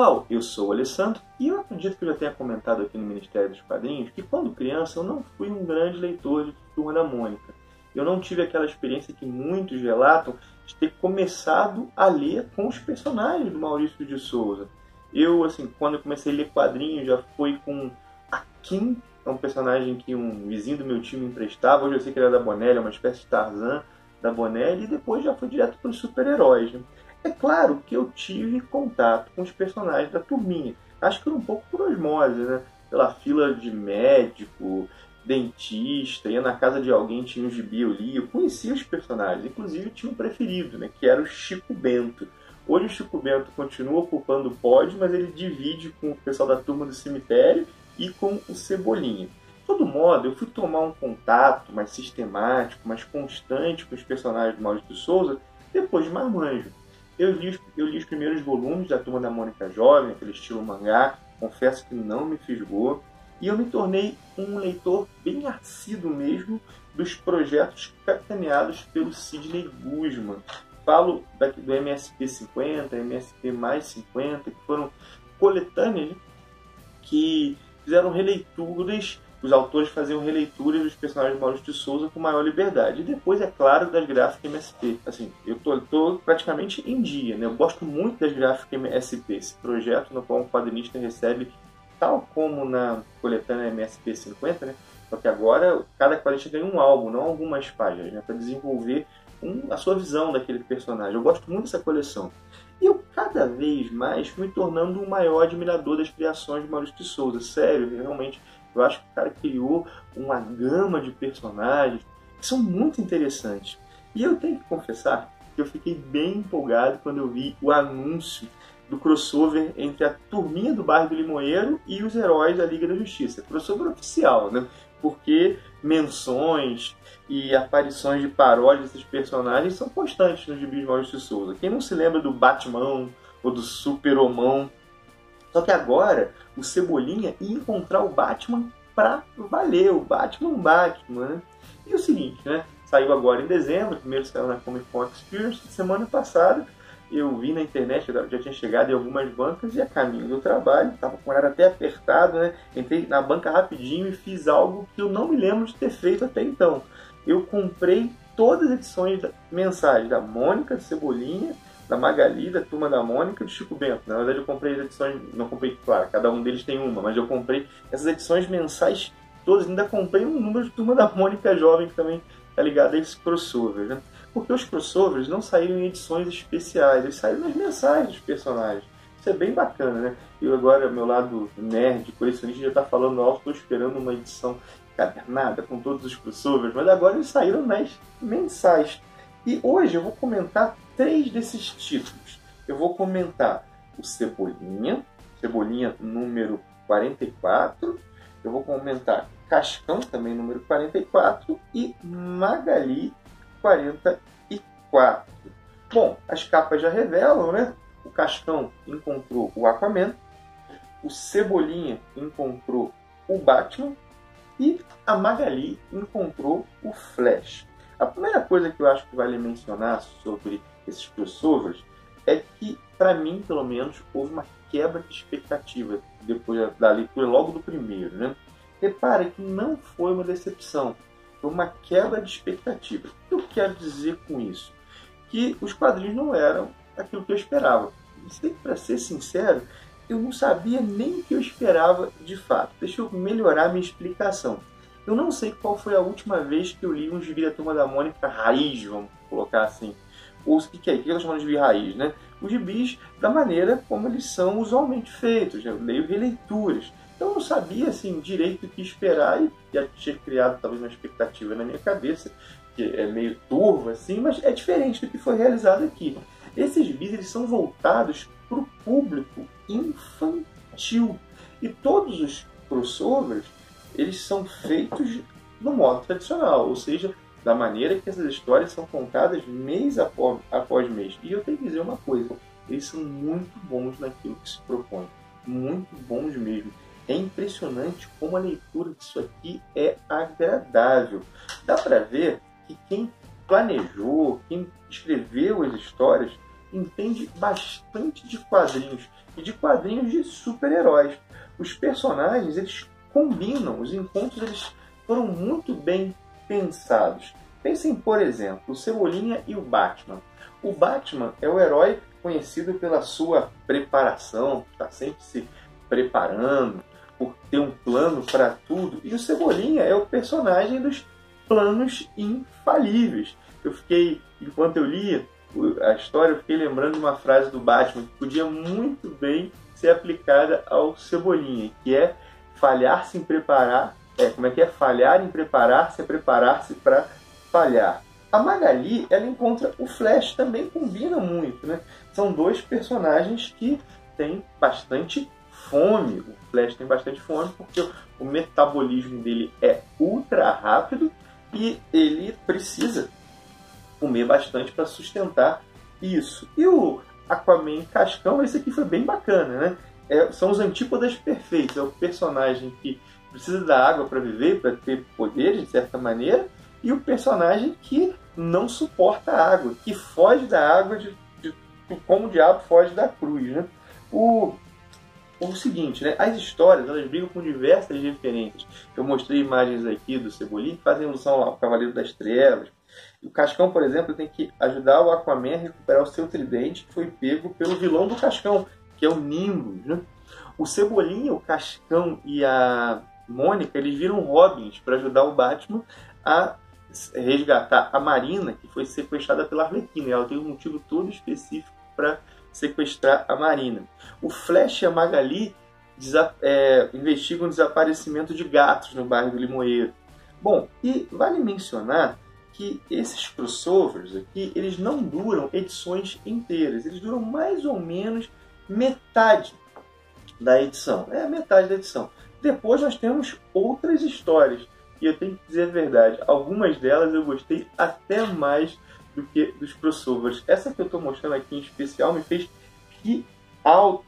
Pessoal, eu sou o Alessandro e eu acredito que eu já tenha comentado aqui no Ministério dos Quadrinhos que quando criança eu não fui um grande leitor de Turma da Mônica. Eu não tive aquela experiência que muitos relatam de ter começado a ler com os personagens do Maurício de Souza. Eu, assim, quando eu comecei a ler quadrinhos já foi com a Kim, é um personagem que um vizinho do meu time emprestava. Hoje eu sei que ele era da Bonelli, é uma espécie de Tarzan da Bonelli, e depois já foi direto para os super-heróis. Né? É claro que eu tive contato com os personagens da turminha. Acho que um pouco por osmose, né? Pela fila de médico, dentista, ia na casa de alguém, tinha um gibi, eu li, eu conhecia os personagens. Inclusive tinha um preferido, né? Que era o Chico Bento. Hoje o Chico Bento continua ocupando o pódio, mas ele divide com o pessoal da turma do cemitério e com o Cebolinha. De todo modo, eu fui tomar um contato mais sistemático, mais constante com os personagens do Maurício de Souza depois de Marmanjo. Eu li, eu li os primeiros volumes da Turma da Mônica Jovem, aquele estilo mangá, confesso que não me fisgou, e eu me tornei um leitor bem assíduo mesmo dos projetos capitaneados pelo Sidney Guzman. Falo daqui do MSP 50, MSP mais 50, que foram coletâneas que fizeram releituras os autores faziam releituras dos personagens de Maurício de Souza com maior liberdade. E depois, é claro, das gráficas MSP. Assim, eu tô, tô praticamente em dia, né? Eu gosto muito das gráficas MSP, esse projeto no qual o quadrinista recebe, tal como na coletânea MSP 50, né? Só que agora cada quadrinista ganha um álbum, não algumas páginas, né? Para desenvolver um, a sua visão daquele personagem. Eu gosto muito dessa coleção. E eu cada vez mais fui me tornando um maior admirador das criações de Maurício de Souza. Sério, realmente eu acho que o cara criou uma gama de personagens que são muito interessantes. E eu tenho que confessar que eu fiquei bem empolgado quando eu vi o anúncio do crossover entre a turminha do bairro do Limoeiro e os heróis da Liga da Justiça. Crossover oficial, né? Porque menções e aparições de paródias desses personagens são constantes nos gibis Maurício de Souza. Quem não se lembra do Batman ou do Super-Homão só que agora o Cebolinha ia encontrar o Batman pra valer, o Batman Batman, né? E o seguinte, né? Saiu agora em dezembro, primeiro saiu na Comic Con Experience, semana passada eu vi na internet, já tinha chegado em algumas bancas e a caminho do trabalho, estava com o horário até apertado, né? Entrei na banca rapidinho e fiz algo que eu não me lembro de ter feito até então. Eu comprei todas as edições mensais da Mônica, Cebolinha, da Magali, da Turma da Mônica e do Chico Bento. Na verdade, eu comprei as edições, não comprei, claro, cada um deles tem uma, mas eu comprei essas edições mensais todas. Ainda comprei um número de Turma da Mônica Jovem que também tá ligado a esse crossover, né? Porque os crossovers não saíram em edições especiais, eles saíram nas mensagens dos personagens. Isso é bem bacana, né? E agora, meu lado nerd, colecionista, já tá falando alto, estou esperando uma edição cadernada com todos os crossovers, mas agora eles saíram nas mensais. E hoje eu vou comentar três desses títulos. Eu vou comentar o Cebolinha, Cebolinha número 44. Eu vou comentar Cascão, também número 44. E Magali 44. Bom, as capas já revelam, né? O Cascão encontrou o Aquaman. O Cebolinha encontrou o Batman. E a Magali encontrou o Flash. A primeira coisa que eu acho que vale mencionar sobre esses crossovers é que, para mim, pelo menos, houve uma quebra de expectativa depois da leitura logo do primeiro. Né? Repare que não foi uma decepção, foi uma quebra de expectativa. O que eu quero dizer com isso? Que os quadrinhos não eram aquilo que eu esperava. Para ser sincero, eu não sabia nem o que eu esperava de fato. Deixa eu melhorar minha explicação. Eu não sei qual foi a última vez que eu li um gibi da Turma da Mônica raiz, vamos colocar assim. Ou o que é? O que eles chamam de raiz, né? Os gibis da maneira como eles são usualmente feitos. Né? Eu leio releituras. Então eu não sabia assim direito o que esperar e já tinha criado talvez uma expectativa na minha cabeça que é meio turva assim, mas é diferente do que foi realizado aqui. Esses gibis eles são voltados para o público infantil e todos os crossovers eles são feitos no modo tradicional, ou seja, da maneira que essas histórias são contadas mês após, após mês. E eu tenho que dizer uma coisa, eles são muito bons naquilo que se propõe, muito bons mesmo. É impressionante como a leitura disso aqui é agradável. Dá para ver que quem planejou, quem escreveu as histórias, entende bastante de quadrinhos e de quadrinhos de super-heróis. Os personagens eles combinam, os encontros eles foram muito bem pensados. Pensem, por exemplo, o Cebolinha e o Batman. O Batman é o herói conhecido pela sua preparação, está sempre se preparando, por ter um plano para tudo. E o Cebolinha é o personagem dos planos infalíveis. Eu fiquei, enquanto eu lia a história, eu fiquei lembrando de uma frase do Batman que podia muito bem ser aplicada ao Cebolinha, que é falhar-se em preparar, é, como é que é? Falhar em preparar-se é preparar-se para falhar. A Magali, ela encontra o Flash, também combina muito, né? São dois personagens que têm bastante fome. O Flash tem bastante fome porque o metabolismo dele é ultra rápido e ele precisa comer bastante para sustentar isso. E o Aquaman Cascão, esse aqui foi bem bacana, né? é, são os antípodas perfeitos. É o personagem que precisa da água para viver, para ter poderes, de certa maneira, e o personagem que não suporta a água, que foge da água de, de, como o diabo foge da cruz. Né? O, o seguinte, né? as histórias elas brigam com diversas referências. Eu mostrei imagens aqui do Cebolinha que fazem alusão ao Cavaleiro das Trevas. O Cascão, por exemplo, tem que ajudar o Aquaman a recuperar o seu tridente que foi pego pelo vilão do Cascão, que é o Nimbus. Né? O Cebolinha, o Cascão e a Mônica, eles viram Robins para ajudar o Batman a resgatar a Marina, que foi sequestrada pela Arlequina. E ela tem um motivo todo específico para sequestrar a Marina. O Flash e a Magali é, investigam o desaparecimento de gatos no bairro do Limoeiro. Bom, e vale mencionar que esses crossovers aqui, eles não duram edições inteiras, eles duram mais ou menos metade da edição. É metade da edição. Depois nós temos outras histórias. E eu tenho que dizer a verdade, algumas delas eu gostei até mais do que dos crossovers. Essa que eu estou mostrando aqui em especial me fez rir alto.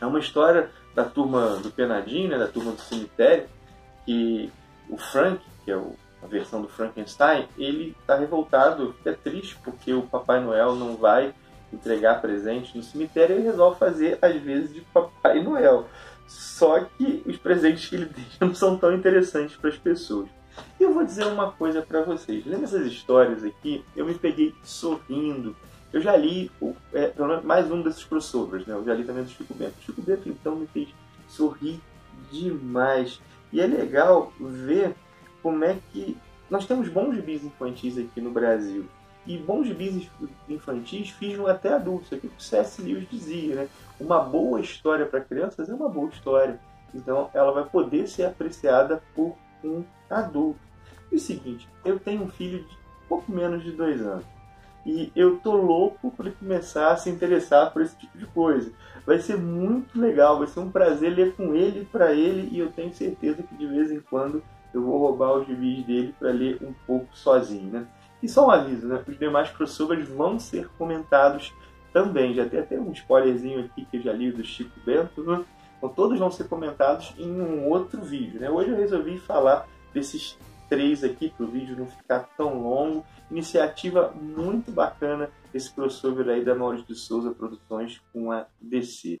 É uma história da turma do Penadinho, né, da turma do cemitério, que o Frank, que é o, a versão do Frankenstein, ele está revoltado, é triste porque o Papai Noel não vai entregar presente no cemitério, ele resolve fazer às vezes de Papai Noel. Só que os presentes que ele deixa não são tão interessantes para as pessoas. E eu vou dizer uma coisa para vocês. Lendo essas histórias aqui, eu me peguei sorrindo. Eu já li é, mais um desses crossovers, né? Eu já li também do Chico Bento. O Chico Bento, então, me fez sorrir demais. E é legal ver como é que nós temos bons bis infantis aqui no Brasil. E bons gibis infantis fisgam até adultos. Aquilo que o C.S. Lewis dizia, né? Uma boa história para crianças é uma boa história. Então ela vai poder ser apreciada por um adulto. E o seguinte, eu tenho um filho de pouco menos de dois anos. E eu tô louco para ele começar a se interessar por esse tipo de coisa. Vai ser muito legal, vai ser um prazer ler com ele para ele e eu tenho certeza que de vez em quando eu vou roubar os gibis dele para ler um pouco sozinho, né? E só um aviso, né? Os demais crossovers vão ser comentados também. Já tem até um spoilerzinho aqui que eu já li do Chico Bento. Então todos vão ser comentados em um outro vídeo. Né? Hoje eu resolvi falar desses três aqui para o vídeo não ficar tão longo. Iniciativa muito bacana esse crossover aí da Maurício de Souza Produções com a DC.